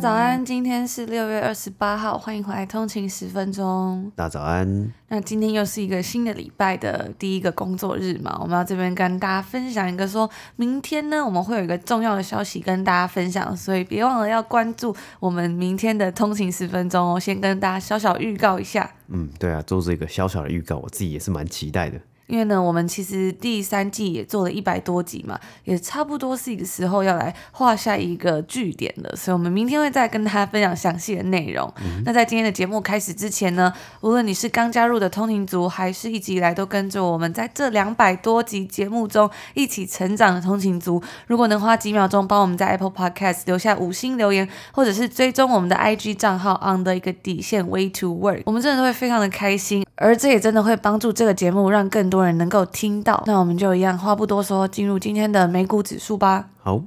家早安，今天是六月二十八号，欢迎回来通勤十分钟。大家早安。那今天又是一个新的礼拜的第一个工作日嘛，我们要这边跟大家分享一个，说明天呢，我们会有一个重要的消息跟大家分享，所以别忘了要关注我们明天的通勤十分钟哦。先跟大家小小预告一下。嗯，对啊，做这个小小的预告，我自己也是蛮期待的。因为呢，我们其实第三季也做了一百多集嘛，也差不多是一个时候要来画下一个句点了，所以我们明天会再跟大家分享详细的内容。嗯、那在今天的节目开始之前呢，无论你是刚加入的通勤族，还是一直以来都跟着我们在这两百多集节目中一起成长的通勤族，如果能花几秒钟帮我们在 Apple Podcast 留下五星留言，或者是追踪我们的 IG 账号 on 的一个底线 Way to Work，我们真的会非常的开心，而这也真的会帮助这个节目让更多人能够听到，那我们就一样话不多说，进入今天的美股指数吧。好，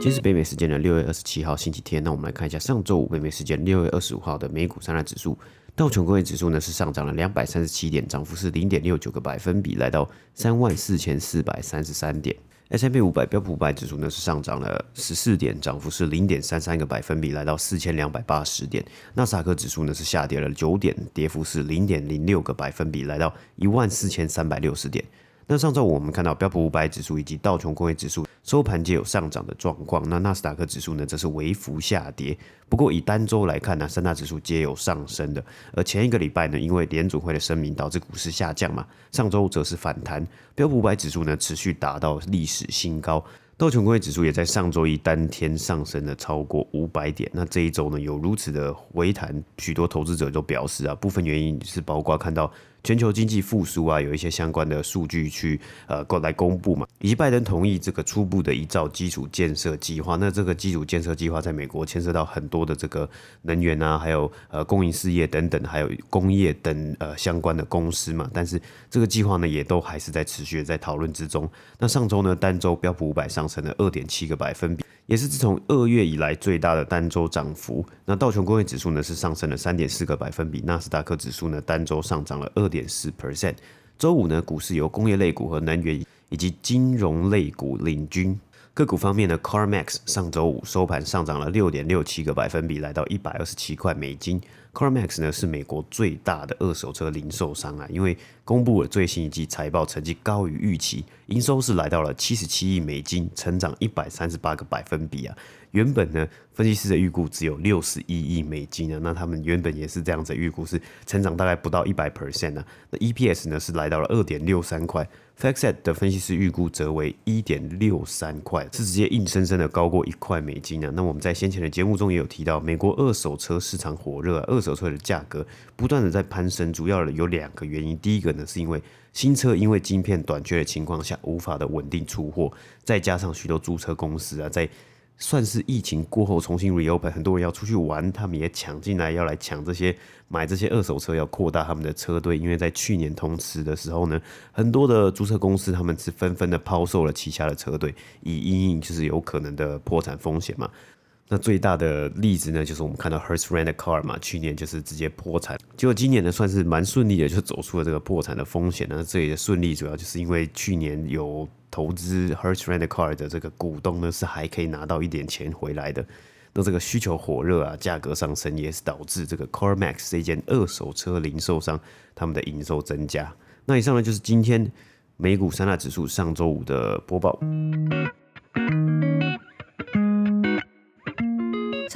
今天是北美时间的六月二十七号星期天，那我们来看一下上周五北美时间六月二十五号的美股三大指数，道琼工业指数呢是上涨了两百三十七点，涨幅是零点六九个百分比，来到三万四千四百三十三点。S&P 五百标普五百指数呢是上涨了十四点，涨幅是零点三三个百分比，来到四千两百八十点。纳斯达克指数呢是下跌了九点，跌幅是零点零六个百分比，来到一万四千三百六十点。那上周我们看到标普五百指数以及道琼工业指数收盘皆有上涨的状况，那纳斯达克指数呢则是微幅下跌。不过以单周来看呢，三大指数皆有上升的。而前一个礼拜呢，因为联准会的声明导致股市下降嘛，上周则是反弹，标普五百指数呢持续达到历史新高。道琼工业指数也在上周一单天上升了超过五百点。那这一周呢有如此的回弹，许多投资者都表示啊，部分原因是包括看到。全球经济复苏啊，有一些相关的数据去呃过来公布嘛，以及拜登同意这个初步的一兆基础建设计划。那这个基础建设计划在美国牵涉到很多的这个能源啊，还有呃供应事业等等，还有工业等呃相关的公司嘛。但是这个计划呢，也都还是在持续的在讨论之中。那上周呢，单周标普五百上升了二点七个百分比。也是自从二月以来最大的单周涨幅。那道琼工业指数呢是上升了三点四个百分比，纳斯达克指数呢单周上涨了二点点四 percent。周五呢，股市由工业类股和能源以及金融类股领军。个股方面呢，CarMax 上周五收盘上涨了六点六七个百分比，来到一百二十七块美金。CarMax 呢是美国最大的二手车零售商啊，因为公布了最新一季财报成绩高于预期，营收是来到了七十七亿美金，成长一百三十八个百分比啊。原本呢，分析师的预估只有六十一亿美金啊，那他们原本也是这样子预估，是成长大概不到一百 percent 啊。那 EPS 呢是来到了二点六三块。FactSet 的分析师预估则为一点六三块，是直接硬生生的高过一块美金啊！那我们在先前的节目中也有提到，美国二手车市场火热，二手车的价格不断的在攀升，主要的有两个原因。第一个呢，是因为新车因为晶片短缺的情况下无法的稳定出货，再加上许多租车公司啊在。算是疫情过后重新 reopen，很多人要出去玩，他们也抢进来，要来抢这些买这些二手车，要扩大他们的车队。因为在去年同时的时候呢，很多的租车公司他们是纷纷的抛售了旗下的车队，以因应就是有可能的破产风险嘛。那最大的例子呢，就是我们看到 Hertz Rent a Car 嘛，去年就是直接破产，结果今年呢算是蛮顺利的，就走出了这个破产的风险。那这里的顺利主要就是因为去年有。投资 Hertz Rent a Car 的这个股东呢，是还可以拿到一点钱回来的。那这个需求火热啊，价格上升也是导致这个 CarMax 这间二手车零售商他们的营收增加。那以上呢就是今天美股三大指数上周五的播报。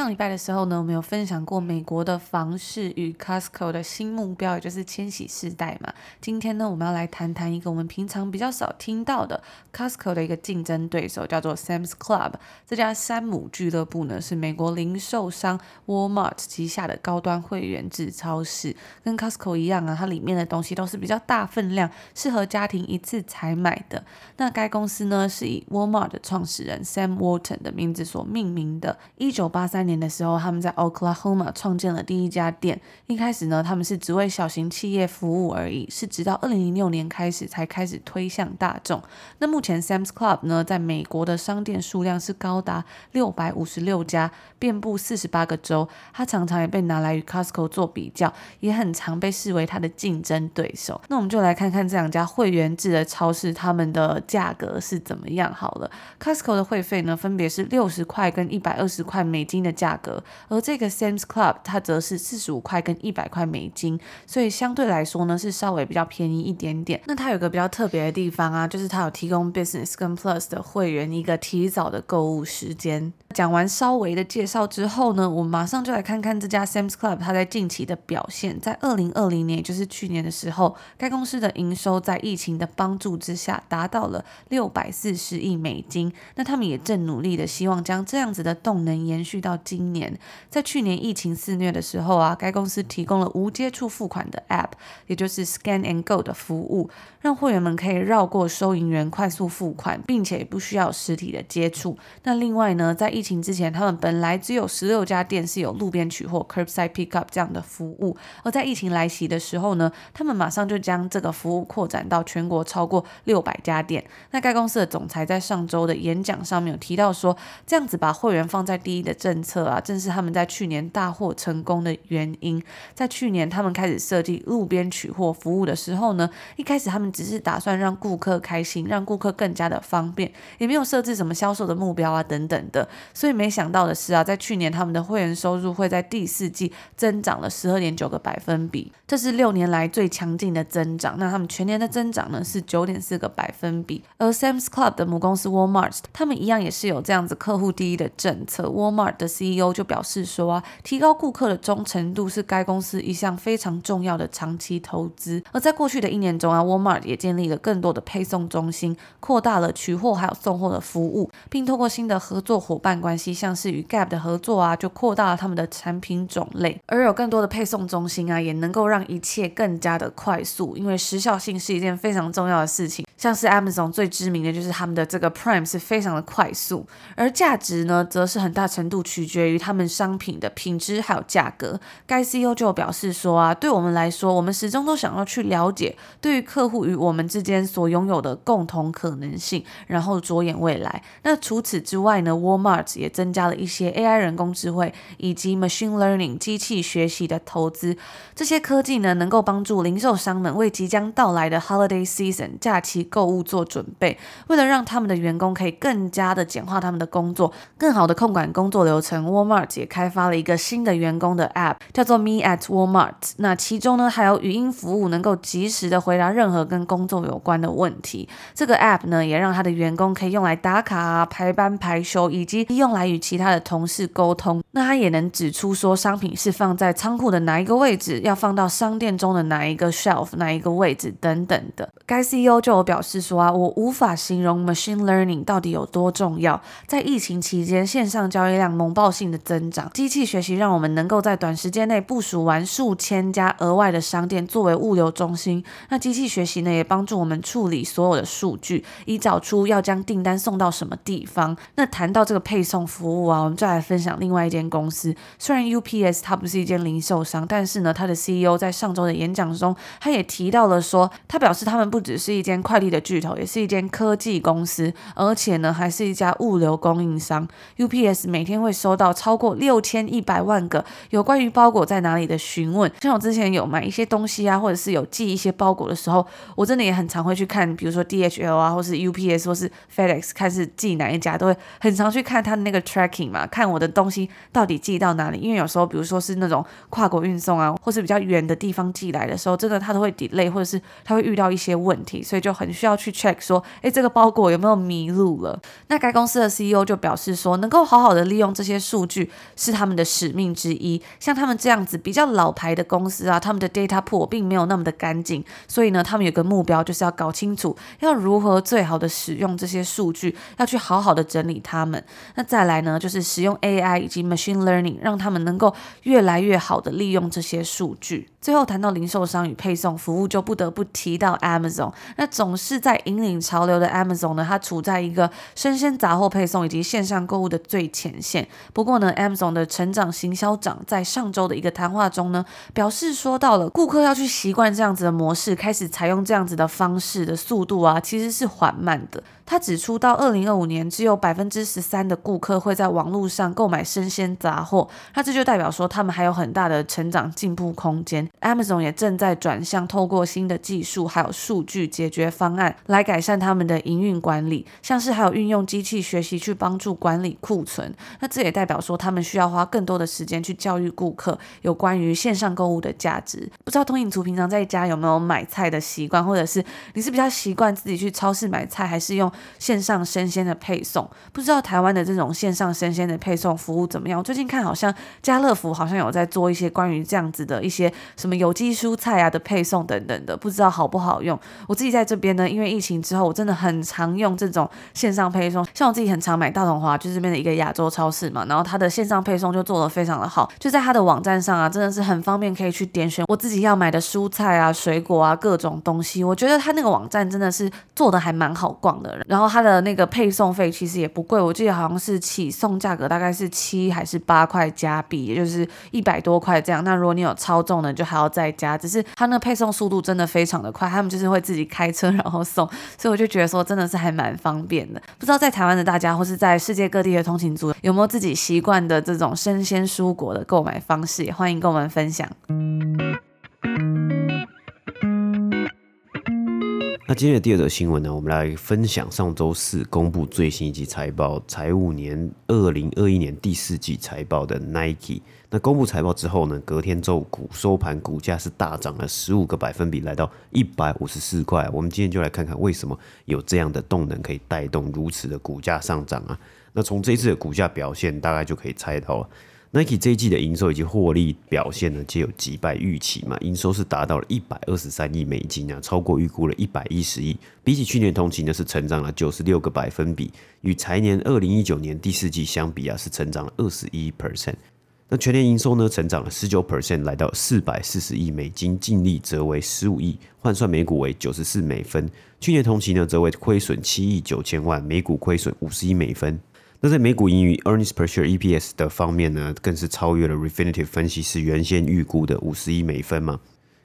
上礼拜的时候呢，我们有分享过美国的房市与 Costco 的新目标，也就是千禧世代嘛。今天呢，我们要来谈谈一个我们平常比较少听到的 Costco 的一个竞争对手，叫做 Sam's Club。这家山姆俱乐部呢，是美国零售商 Walmart 旗下的高端会员制超市，跟 Costco 一样啊，它里面的东西都是比较大分量，适合家庭一次采买的。那该公司呢，是以 Walmart 的创始人 Sam Walton 的名字所命名的。一九八三年。的时候，他们在 Oklahoma 创建了第一家店。一开始呢，他们是只为小型企业服务而已，是直到二零零六年开始才开始推向大众。那目前 Sam's Club 呢，在美国的商店数量是高达六百五十六家，遍布四十八个州。它常常也被拿来与 Costco 做比较，也很常被视为它的竞争对手。那我们就来看看这两家会员制的超市，他们的价格是怎么样好了。Costco 的会费呢，分别是六十块跟一百二十块美金的价格，而这个 Sam's Club 它则是四十五块跟一百块美金，所以相对来说呢，是稍微比较便宜一点点。那它有个比较特别的地方啊，就是它有提供 Business 跟 Plus 的会员一个提早的购物时间。讲完稍微的介绍之后呢，我马上就来看看这家 Sam's Club 它在近期的表现。在二零二零年，也就是去年的时候，该公司的营收在疫情的帮助之下达到了六百四十亿美金。那他们也正努力的希望将这样子的动能延续到今年。在去年疫情肆虐的时候啊，该公司提供了无接触付款的 App，也就是 Scan and Go 的服务，让会员们可以绕过收银员快速付款，并且不需要实体的接触。那另外呢，在疫情之前，他们本来只有十六家店是有路边取货 （Curbside Pickup） 这样的服务，而在疫情来袭的时候呢，他们马上就将这个服务扩展到全国超过六百家店。那该公司的总裁在上周的演讲上面有提到说，这样子把会员放在第一的政策啊，正是他们在去年大获成功的原因。在去年他们开始设计路边取货服务的时候呢，一开始他们只是打算让顾客开心，让顾客更加的方便，也没有设置什么销售的目标啊等等的。所以没想到的是啊，在去年他们的会员收入会在第四季增长了十二点九个百分比，这是六年来最强劲的增长。那他们全年的增长呢是九点四个百分比。而 Sam's Club 的母公司 Walmart，他们一样也是有这样子客户第一的政策。Walmart 的 CEO 就表示说啊，提高顾客的忠诚度是该公司一项非常重要的长期投资。而在过去的一年中啊，Walmart 也建立了更多的配送中心，扩大了取货还有送货的服务，并透过新的合作伙伴关系，像是与 Gap 的合作啊，就扩大了他们的产品种类。而有更多的配送中心啊，也能够让一切更加的快速，因为时效性是一件非常重要的事情。像是 Amazon 最知名的就是他们的这个 Prime 是非常的快速，而价值呢，则是很大程度取决于他们商品的品质还有价格。该 CEO 就表示说啊，对我们来说，我们始终都想要去了解对于客户与我们之间所拥有的共同可能性，然后着眼未来。那除此之外呢，Walmart 也增加了一些 AI 人工智慧以及 Machine Learning 机器学习的投资。这些科技呢，能够帮助零售商们为即将到来的 Holiday Season 假期购物做准备，为了让他们的员工可以更加的简化他们的工作，更好的控管工作流程，Walmart 也开发了一个新的员工的 App，叫做 Me at Walmart。那其中呢，还有语音服务，能够及时的回答任何跟工作有关的问题。这个 App 呢，也让他的员工可以用来打卡啊、排班排休，以及用来与其他的同事沟通。那他也能指出说，商品是放在仓库的哪一个位置，要放到商店中的哪一个 shelf、哪一个位置等等的。该 CEO 就有表示说啊。我无法形容 machine learning 到底有多重要。在疫情期间，线上交易量猛爆性的增长，机器学习让我们能够在短时间内部署完数千家额外的商店作为物流中心。那机器学习呢，也帮助我们处理所有的数据，以找出要将订单送到什么地方。那谈到这个配送服务啊，我们再来分享另外一间公司。虽然 UPS 它不是一间零售商，但是呢，它的 CEO 在上周的演讲中，他也提到了说，他表示他们不只是一间快递的巨头。也是一间科技公司，而且呢，还是一家物流供应商。UPS 每天会收到超过六千一百万个有关于包裹在哪里的询问。像我之前有买一些东西啊，或者是有寄一些包裹的时候，我真的也很常会去看，比如说 DHL 啊，或是 UPS 或是 FedEx，看是寄哪一家，都会很常去看它的那个 tracking 嘛，看我的东西到底寄到哪里。因为有时候，比如说是那种跨国运送啊，或是比较远的地方寄来的时候，真的它都会 delay，或者是它会遇到一些问题，所以就很需要去 check 说，诶，这个包裹有没有迷路了？那该公司的 CEO 就表示说，能够好好的利用这些数据是他们的使命之一。像他们这样子比较老牌的公司啊，他们的 data pool 并没有那么的干净，所以呢，他们有个目标，就是要搞清楚要如何最好的使用这些数据，要去好好的整理他们。那再来呢，就是使用 AI 以及 machine learning，让他们能够越来越好的利用这些数据。最后谈到零售商与配送服务，就不得不提到 Amazon。那总势在引领潮流的 Amazon 呢，它处在一个生鲜杂货配送以及线上购物的最前线。不过呢，Amazon 的成长行销长在上周的一个谈话中呢，表示说到了顾客要去习惯这样子的模式，开始采用这样子的方式的速度啊，其实是缓慢的。他指出，到二零二五年，只有百分之十三的顾客会在网络上购买生鲜杂货，那这就代表说他们还有很大的成长进步空间。Amazon 也正在转向透过新的技术还有数据解决方方案来改善他们的营运管理，像是还有运用机器学习去帮助管理库存。那这也代表说他们需要花更多的时间去教育顾客有关于线上购物的价值。不知道通影族平常在家有没有买菜的习惯，或者是你是比较习惯自己去超市买菜，还是用线上生鲜的配送，不知道台湾的这种线上生鲜的配送服务怎么样？我最近看好像家乐福好像有在做一些关于这样子的一些什么有机蔬菜啊的配送等等的，不知道好不好用。我自己在这边因为疫情之后，我真的很常用这种线上配送。像我自己很常买大统华，就是这边的一个亚洲超市嘛，然后它的线上配送就做得非常的好，就在它的网站上啊，真的是很方便，可以去点选我自己要买的蔬菜啊、水果啊各种东西。我觉得它那个网站真的是做的还蛮好逛的，然后它的那个配送费其实也不贵，我记得好像是起送价格大概是七还是八块加币，也就是一百多块这样。那如果你有超重的，就还要再加。只是它那个配送速度真的非常的快，他们就是会自己开车然后后送，所以我就觉得说真的是还蛮方便的。不知道在台湾的大家或是在世界各地的通勤族有没有自己习惯的这种生鲜蔬果的购买方式，也欢迎跟我们分享。那今天的第二则新闻呢，我们来分享上周四公布最新一季财报，财务年二零二一年第四季财报的 Nike。那公布财报之后呢，隔天周五收盘，股价是大涨了十五个百分比，来到一百五十四块。我们今天就来看看为什么有这样的动能可以带动如此的股价上涨啊？那从这一次的股价表现，大概就可以猜到了。Nike 这一季的营收以及获利表现呢，皆有击败预期嘛。营收是达到了一百二十三亿美金啊，超过预估了一百一十亿。比起去年同期呢，是成长了九十六个百分比，与财年二零一九年第四季相比啊，是成长了二十一 percent。那全年营收呢，成长了十九 percent，来到四百四十亿美金，净利则为十五亿，换算每股为九十四美分。去年同期呢，则为亏损七亿九千万，每股亏损五十一美分。那在美股盈余 （earnings per share, EPS） 的方面呢，更是超越了 Refinitiv 分析师原先预估的五十亿美分嘛。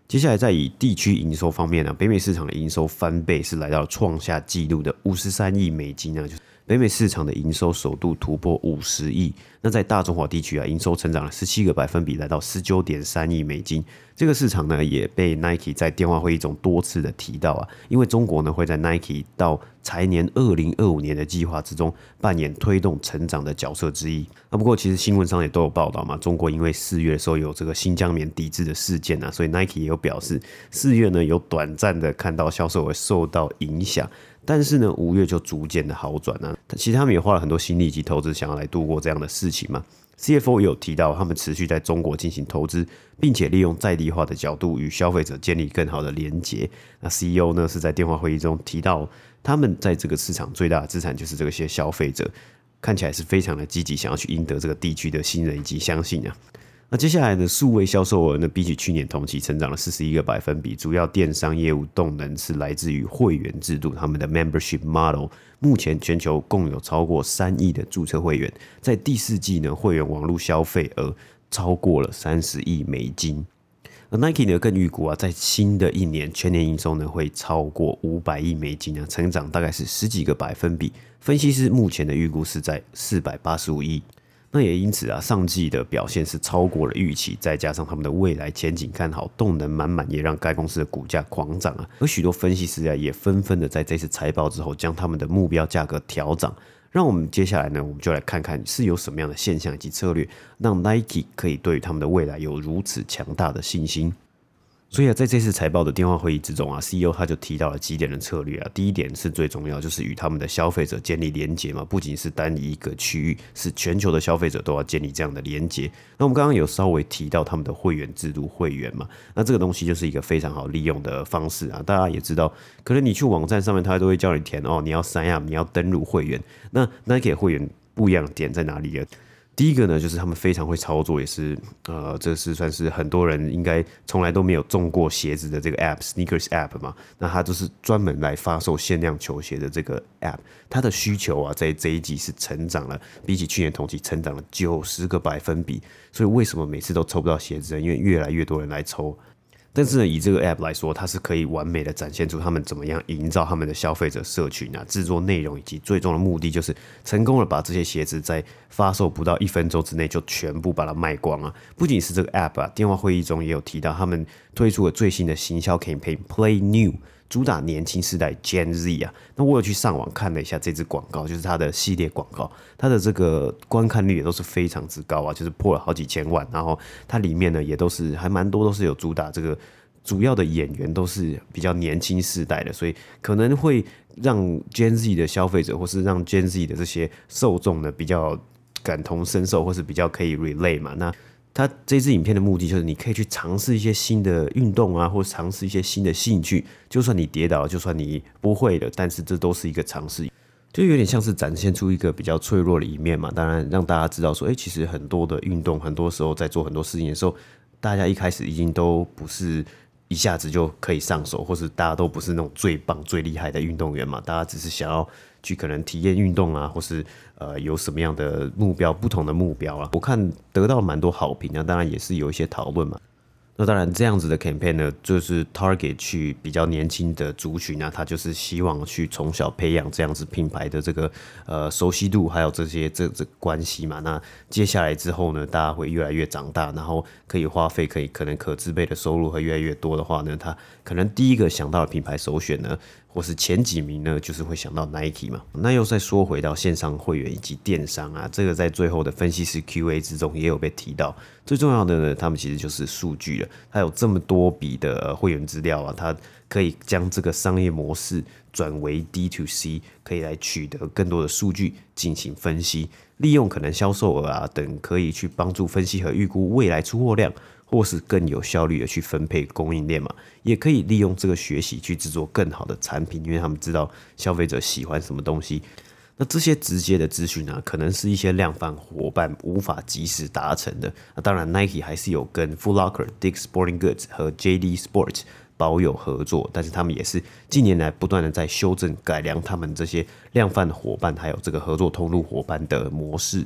接下来再以地区营收方面呢，北美市场的营收翻倍，是来到创下纪录的五十三亿美金呢，就是。北美市场的营收首度突破五十亿，那在大中华地区啊，营收成长了十七个百分比，来到十九点三亿美金。这个市场呢，也被 Nike 在电话会议中多次的提到啊，因为中国呢会在 Nike 到财年二零二五年的计划之中扮演推动成长的角色之一。那不过其实新闻上也都有报道嘛，中国因为四月的时候有这个新疆棉抵制的事件啊，所以 Nike 也有表示四月呢有短暂的看到销售额受到影响。但是呢，五月就逐渐的好转了。其实他们也花了很多心力及投资，想要来度过这样的事情嘛。CFO 也有提到，他们持续在中国进行投资，并且利用在地化的角度与消费者建立更好的连接。那 CEO 呢是在电话会议中提到，他们在这个市场最大的资产就是这些消费者，看起来是非常的积极，想要去赢得这个地区的信任以及相信啊。那接下来的数位销售额呢，比起去年同期成长了四十一个百分比，主要电商业务动能是来自于会员制度，他们的 membership model。目前全球共有超过三亿的注册会员，在第四季呢，会员网络消费额超过了三十亿美金。而 Nike 呢，更预估啊，在新的一年全年营收呢会超过五百亿美金啊，成长大概是十几个百分比。分析师目前的预估是在四百八十五亿。那也因此啊，上季的表现是超过了预期，再加上他们的未来前景看好，动能满满，也让该公司的股价狂涨啊。而许多分析师啊，也纷纷的在这次财报之后，将他们的目标价格调涨。让我们接下来呢，我们就来看看是有什么样的现象以及策略，让 Nike 可以对于他们的未来有如此强大的信心。所以啊，在这次财报的电话会议之中啊，CEO 他就提到了几点的策略啊。第一点是最重要，就是与他们的消费者建立连接嘛，不仅是单一一个区域，是全球的消费者都要建立这样的连接。那我们刚刚有稍微提到他们的会员制度会员嘛，那这个东西就是一个非常好利用的方式啊。大家也知道，可能你去网站上面，他都会叫你填哦，你要 sign up，你要登录会员。那 Nike 会员不一样点在哪里呢？第一个呢，就是他们非常会操作，也是呃，这是算是很多人应该从来都没有中过鞋子的这个 app，sneakers app 嘛。那它就是专门来发售限量球鞋的这个 app，它的需求啊，在这一季是成长了，比起去年同期成长了九十个百分比。所以为什么每次都抽不到鞋子呢？因为越来越多人来抽。但是呢，以这个 app 来说，它是可以完美的展现出他们怎么样营造他们的消费者社群啊，制作内容，以及最终的目的就是成功的把这些鞋子在发售不到一分钟之内就全部把它卖光啊！不仅是这个 app 啊，电话会议中也有提到他们推出了最新的行销 campaign Play New。主打年轻世代 Gen Z 啊，那我有去上网看了一下这支广告，就是它的系列广告，它的这个观看率也都是非常之高啊，就是破了好几千万。然后它里面呢也都是还蛮多都是有主打这个主要的演员都是比较年轻世代的，所以可能会让 Gen Z 的消费者或是让 Gen Z 的这些受众呢比较感同身受，或是比较可以 relate 嘛。那他这支影片的目的就是，你可以去尝试一些新的运动啊，或尝试一些新的兴趣。就算你跌倒，就算你不会的，但是这都是一个尝试，就有点像是展现出一个比较脆弱的一面嘛。当然，让大家知道说，哎，其实很多的运动，很多时候在做很多事情的时候，大家一开始已经都不是一下子就可以上手，或是大家都不是那种最棒、最厉害的运动员嘛。大家只是想要。去可能体验运动啊，或是呃有什么样的目标，不同的目标啊，我看得到蛮多好评啊，当然也是有一些讨论嘛。那当然，这样子的 campaign 呢，就是 target 去比较年轻的族群啊，他就是希望去从小培养这样子品牌的这个呃熟悉度，还有这些这这关系嘛。那接下来之后呢，大家会越来越长大，然后可以花费可以可能可支配的收入会越来越多的话呢，他可能第一个想到的品牌首选呢，或是前几名呢，就是会想到 Nike 嘛。那又再说回到线上会员以及电商啊，这个在最后的分析师 Q&A 之中也有被提到。最重要的呢，他们其实就是数据了。它有这么多笔的会员资料啊，它可以将这个商业模式转为 D to C，可以来取得更多的数据进行分析，利用可能销售额啊等，可以去帮助分析和预估未来出货量，或是更有效率的去分配供应链嘛。也可以利用这个学习去制作更好的产品，因为他们知道消费者喜欢什么东西。那这些直接的资讯呢，可能是一些量贩伙伴无法及时达成的。那当然，Nike 还是有跟 Foot Locker、Dick Sporting Goods 和 JD Sports 保有合作，但是他们也是近年来不断的在修正改良他们这些量贩伙伴还有这个合作通路伙伴的模式。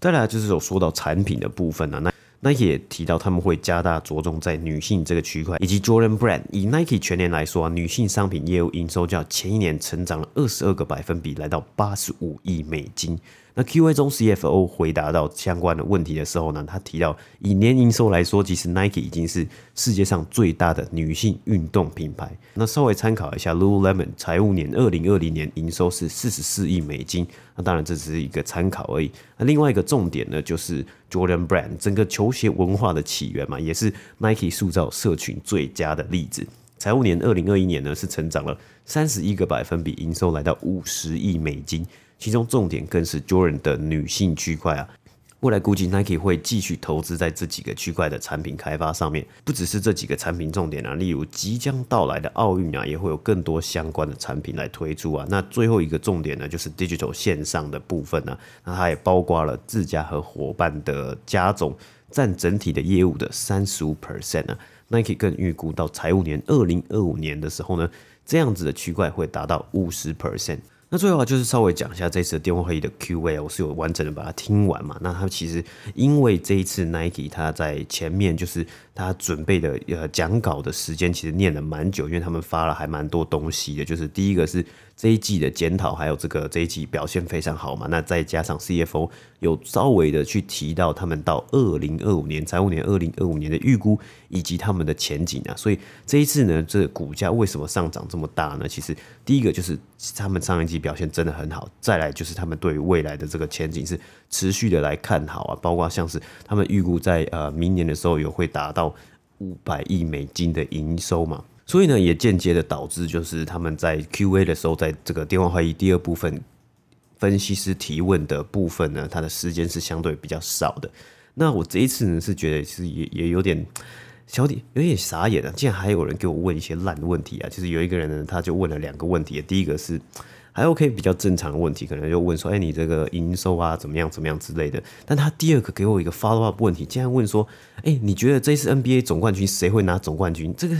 再来就是有说到产品的部分呢，那。那也提到他们会加大着重在女性这个区块，以及 Jordan Brand。以 Nike 全年来说啊，女性商品业务营收较前一年成长了二十二个百分比，来到八十五亿美金。那 Q&A 中，CFO 回答到相关的问题的时候呢，他提到以年营收来说，其实 Nike 已经是世界上最大的女性运动品牌。那稍微参考一下，Lululemon 财务年二零二零年营收是四十四亿美金。那当然这只是一个参考而已。那另外一个重点呢，就是 Jordan Brand 整个球鞋文化的起源嘛，也是 Nike 塑造社群最佳的例子。财务年二零二一年呢，是成长了三十一个百分比，营收来到五十亿美金。其中重点更是 Jordan 的女性区块啊，未来估计 Nike 会继续投资在这几个区块的产品开发上面，不只是这几个产品重点啊，例如即将到来的奥运啊，也会有更多相关的产品来推出啊。那最后一个重点呢，就是 Digital 线上的部分呢，那它也包括了自家和伙伴的加总占整体的业务的三十五 percent 啊。Nike 更预估到财务年二零二五年的时候呢，这样子的区块会达到五十 percent。那最后啊，就是稍微讲一下这次的电话会议的 Q&A，我是有完整的把它听完嘛。那他其实因为这一次 Nike 他在前面就是他准备的呃讲稿的时间其实念了蛮久，因为他们发了还蛮多东西的，就是第一个是。这一季的检讨，还有这个这一季表现非常好嘛？那再加上 CFO 有稍微的去提到他们到二零二五年财务年二零二五年的预估以及他们的前景啊，所以这一次呢，这个股价为什么上涨这么大呢？其实第一个就是他们上一季表现真的很好，再来就是他们对于未来的这个前景是持续的来看好啊，包括像是他们预估在呃明年的时候有会达到五百亿美金的营收嘛。所以呢，也间接的导致，就是他们在 Q&A 的时候，在这个电话会议第二部分，分析师提问的部分呢，他的时间是相对比较少的。那我这一次呢，是觉得其实也也有点小点有点傻眼啊，竟然还有人给我问一些烂问题啊！就是有一个人呢，他就问了两个问题，第一个是。还 OK 比较正常的问题，可能就问说，哎，你这个营收啊怎么样怎么样之类的。但他第二个给我一个 follow up 问题，竟然问说，哎，你觉得这次 NBA 总冠军谁会拿总冠军？这个。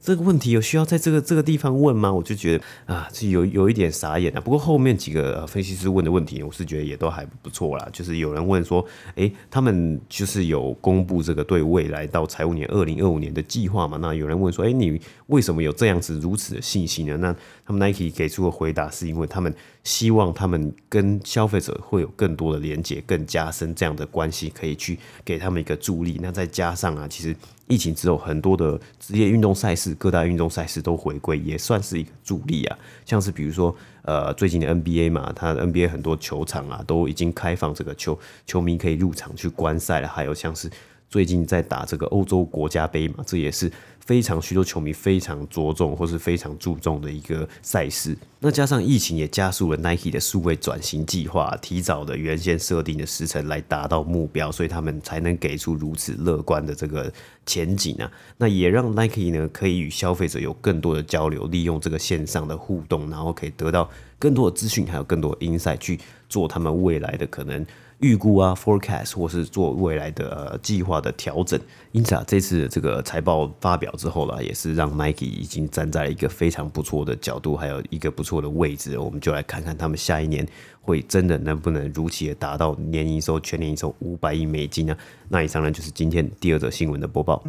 这个问题有需要在这个这个地方问吗？我就觉得啊，是有有一点傻眼啊。不过后面几个分析师问的问题，我是觉得也都还不错啦。就是有人问说，诶，他们就是有公布这个对未来到财务年二零二五年的计划嘛？那有人问说，诶，你为什么有这样子如此的信心呢？那他们 Nike 给出的回答是因为他们希望他们跟消费者会有更多的连接，更加深这样的关系，可以去给他们一个助力。那再加上啊，其实。疫情之后，很多的职业运动赛事、各大运动赛事都回归，也算是一个助力啊。像是比如说，呃，最近的 NBA 嘛，它 NBA 很多球场啊都已经开放，这个球球迷可以入场去观赛了。还有像是最近在打这个欧洲国家杯嘛，这也是。非常许多球迷非常着重或是非常注重的一个赛事，那加上疫情也加速了 Nike 的数位转型计划，提早的原先设定的时程来达到目标，所以他们才能给出如此乐观的这个前景啊。那也让 Nike 呢可以与消费者有更多的交流，利用这个线上的互动，然后可以得到更多的资讯，还有更多的 insight 去做他们未来的可能。预估啊，forecast 或是做未来的呃计划的调整，因此啊，这次这个财报发表之后呢，也是让 Nike 已经站在了一个非常不错的角度，还有一个不错的位置。我们就来看看他们下一年会真的能不能如期的达到年营收全年营收五百亿美金呢？那以上呢就是今天第二则新闻的播报。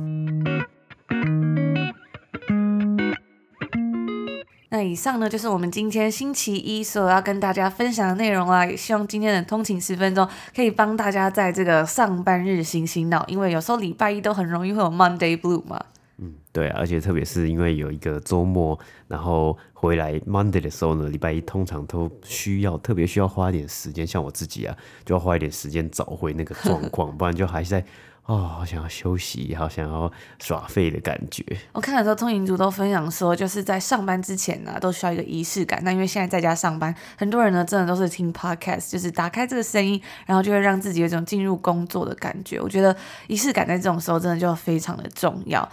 那以上呢，就是我们今天星期一所要跟大家分享的内容啦。也希望今天的通勤十分钟可以帮大家在这个上班日醒醒脑，因为有时候礼拜一都很容易会有 Monday Blue 嘛。嗯，对啊，而且特别是因为有一个周末，然后回来 Monday 的时候呢，礼拜一通常都需要特别需要花一点时间，像我自己啊，就要花一点时间找回那个状况，不然就还是在。哦，好想要休息，好想要耍废的感觉。我看的时候，通勤族都分享说，就是在上班之前呢、都需要一个仪式感。那因为现在在家上班，很多人呢，真的都是听 podcast，就是打开这个声音，然后就会让自己有一种进入工作的感觉。我觉得仪式感在这种时候真的就非常的重要。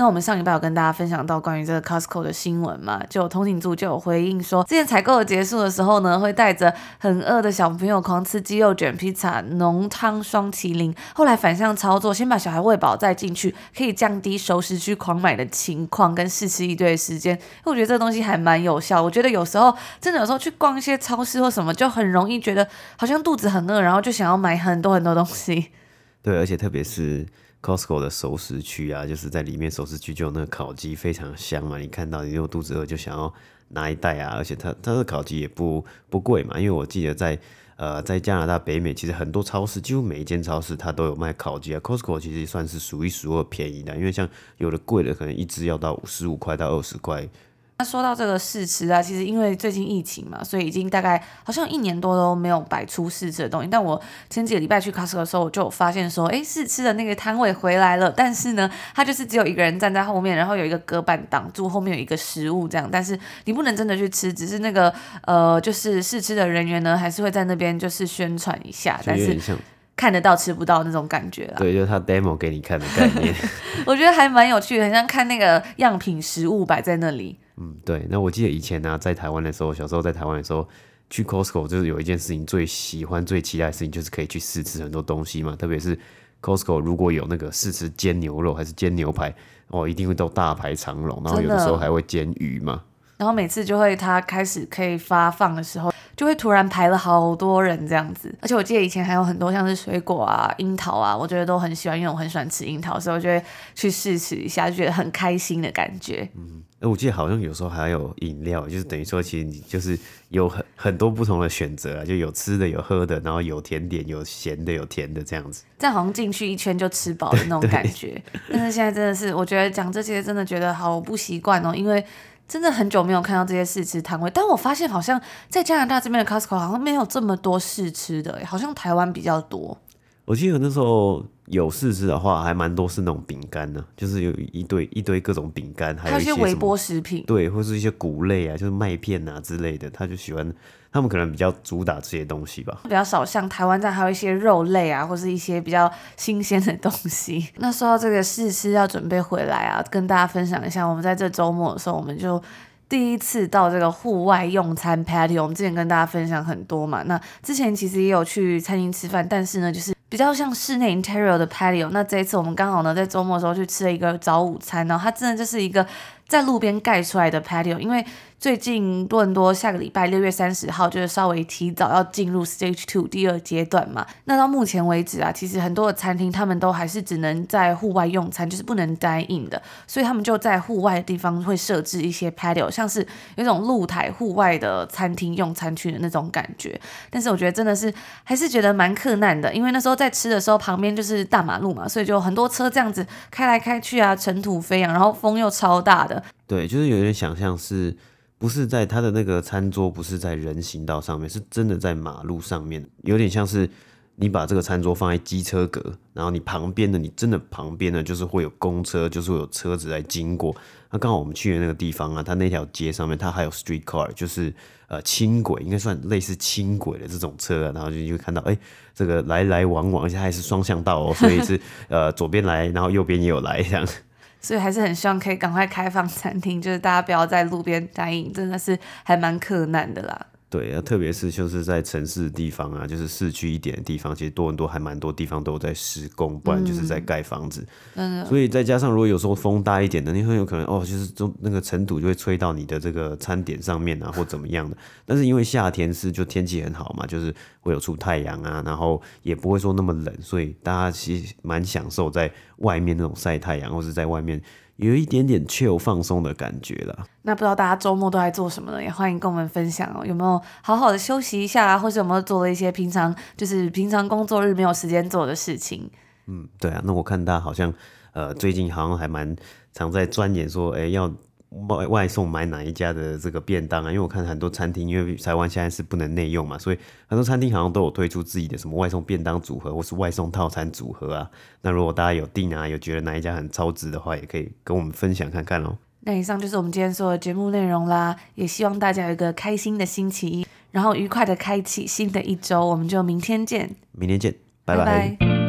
那我们上礼拜有跟大家分享到关于这个 Costco 的新闻嘛，就通勤组就有回应说，之前采购结束的时候呢，会带着很饿的小朋友狂吃鸡肉卷披萨、浓汤双麒麟，后来反向操作，先把小孩喂饱再进去，可以降低熟食区狂买的情况跟试吃一堆的时间。因为我觉得这个东西还蛮有效。我觉得有时候真的有时候去逛一些超市或什么，就很容易觉得好像肚子很饿，然后就想要买很多很多东西。对，而且特别是。Costco 的熟食区啊，就是在里面熟食区就有那个烤鸡，非常香嘛。你看到你如果肚子饿就想要拿一袋啊，而且它它的烤鸡也不不贵嘛。因为我记得在呃在加拿大北美，其实很多超市几乎每一间超市它都有卖烤鸡啊。Costco 其实算是数一数二便宜的，因为像有的贵的可能一只要到十五块到二十块。那说到这个试吃啊，其实因为最近疫情嘛，所以已经大概好像一年多都没有摆出试吃的东西。但我前几个礼拜去 Costco 的时候，我就有发现说，哎，试吃的那个摊位回来了。但是呢，他就是只有一个人站在后面，然后有一个隔板挡住，后面有一个食物这样。但是你不能真的去吃，只是那个呃，就是试吃的人员呢，还是会在那边就是宣传一下，但是看得到吃不到那种感觉啦。对，就是他 demo 给你看的概念。我觉得还蛮有趣的，很像看那个样品食物摆在那里。嗯，对，那我记得以前呢、啊，在台湾的时候，小时候在台湾的时候，去 Costco 就是有一件事情最喜欢、最期待的事情，就是可以去试吃很多东西嘛。特别是 Costco 如果有那个试吃煎牛肉还是煎牛排，哦，一定会都大排长龙，然后有的时候还会煎鱼嘛。然后每次就会它开始可以发放的时候，就会突然排了好多人这样子。而且我记得以前还有很多像是水果啊、樱桃啊，我觉得都很喜欢，因为我很喜欢吃樱桃，所以我就会去试吃一下，就觉得很开心的感觉。嗯。哎，我记得好像有时候还有饮料，就是等于说，其实你就是有很很多不同的选择啊，就有吃的，有喝的，然后有甜点，有咸的，有甜的这样子。这样好像进去一圈就吃饱的那种感觉。但是现在真的是，我觉得讲这些真的觉得好不习惯哦，因为真的很久没有看到这些试吃摊位。但我发现好像在加拿大这边的 Costco 好像没有这么多试吃的，好像台湾比较多。我记得那时候有试吃的话，还蛮多是那种饼干呢，就是有一堆一堆各种饼干，还有一些微波食品，对，或是一些谷类啊，就是麦片啊之类的，他就喜欢，他们可能比较主打这些东西吧，比较少像台湾这样还有一些肉类啊，或是一些比较新鲜的东西。那说到这个试吃要准备回来啊，跟大家分享一下，我们在这周末的时候，我们就。第一次到这个户外用餐 patio，我们之前跟大家分享很多嘛。那之前其实也有去餐厅吃饭，但是呢，就是比较像室内 interior 的 patio。那这一次我们刚好呢在周末的时候去吃了一个早午餐，然后它真的就是一个在路边盖出来的 patio，因为。最近多伦多下个礼拜六月三十号就是稍微提早要进入 Stage Two 第二阶段嘛。那到目前为止啊，其实很多的餐厅他们都还是只能在户外用餐，就是不能 dine in 的，所以他们就在户外的地方会设置一些 patio，像是有种露台户外的餐厅用餐区的那种感觉。但是我觉得真的是还是觉得蛮克难的，因为那时候在吃的时候旁边就是大马路嘛，所以就很多车这样子开来开去啊，尘土飞扬，然后风又超大的。对，就是有点想象是。不是在他的那个餐桌，不是在人行道上面，是真的在马路上面，有点像是你把这个餐桌放在机车格，然后你旁边的，你真的旁边呢，就是会有公车，就是会有车子来经过。那刚好我们去的那个地方啊，它那条街上面，它还有 street car，就是呃轻轨，应该算类似轻轨的这种车啊，然后就就会看到，哎，这个来来往往，而且还是双向道哦，所以是呃左边来，然后右边也有来这样。所以还是很希望可以赶快开放餐厅，就是大家不要在路边待饮，真的是还蛮困难的啦。对啊，特别是就是在城市的地方啊，就是市区一点的地方，其实多伦多还蛮多地方都有在施工，不然就是在盖房子。嗯，所以再加上如果有时候风大一点的，你很有可能哦，就是中那个尘土就会吹到你的这个餐点上面啊，或怎么样的。但是因为夏天是就天气很好嘛，就是会有出太阳啊，然后也不会说那么冷，所以大家其实蛮享受在外面那种晒太阳，或是在外面。有一点点 chill 放松的感觉了。那不知道大家周末都在做什么呢？也欢迎跟我们分享哦。有没有好好的休息一下啊？或者有没有做了一些平常就是平常工作日没有时间做的事情？嗯，对啊。那我看大家好像呃最近好像还蛮常在钻研说，哎要。外外送买哪一家的这个便当啊？因为我看很多餐厅，因为台湾现在是不能内用嘛，所以很多餐厅好像都有推出自己的什么外送便当组合，或是外送套餐组合啊。那如果大家有订啊，有觉得哪一家很超值的话，也可以跟我们分享看看哦。那以上就是我们今天所有的节目内容啦，也希望大家有一个开心的星期一，然后愉快的开启新的一周。我们就明天见，明天见，拜拜。拜拜。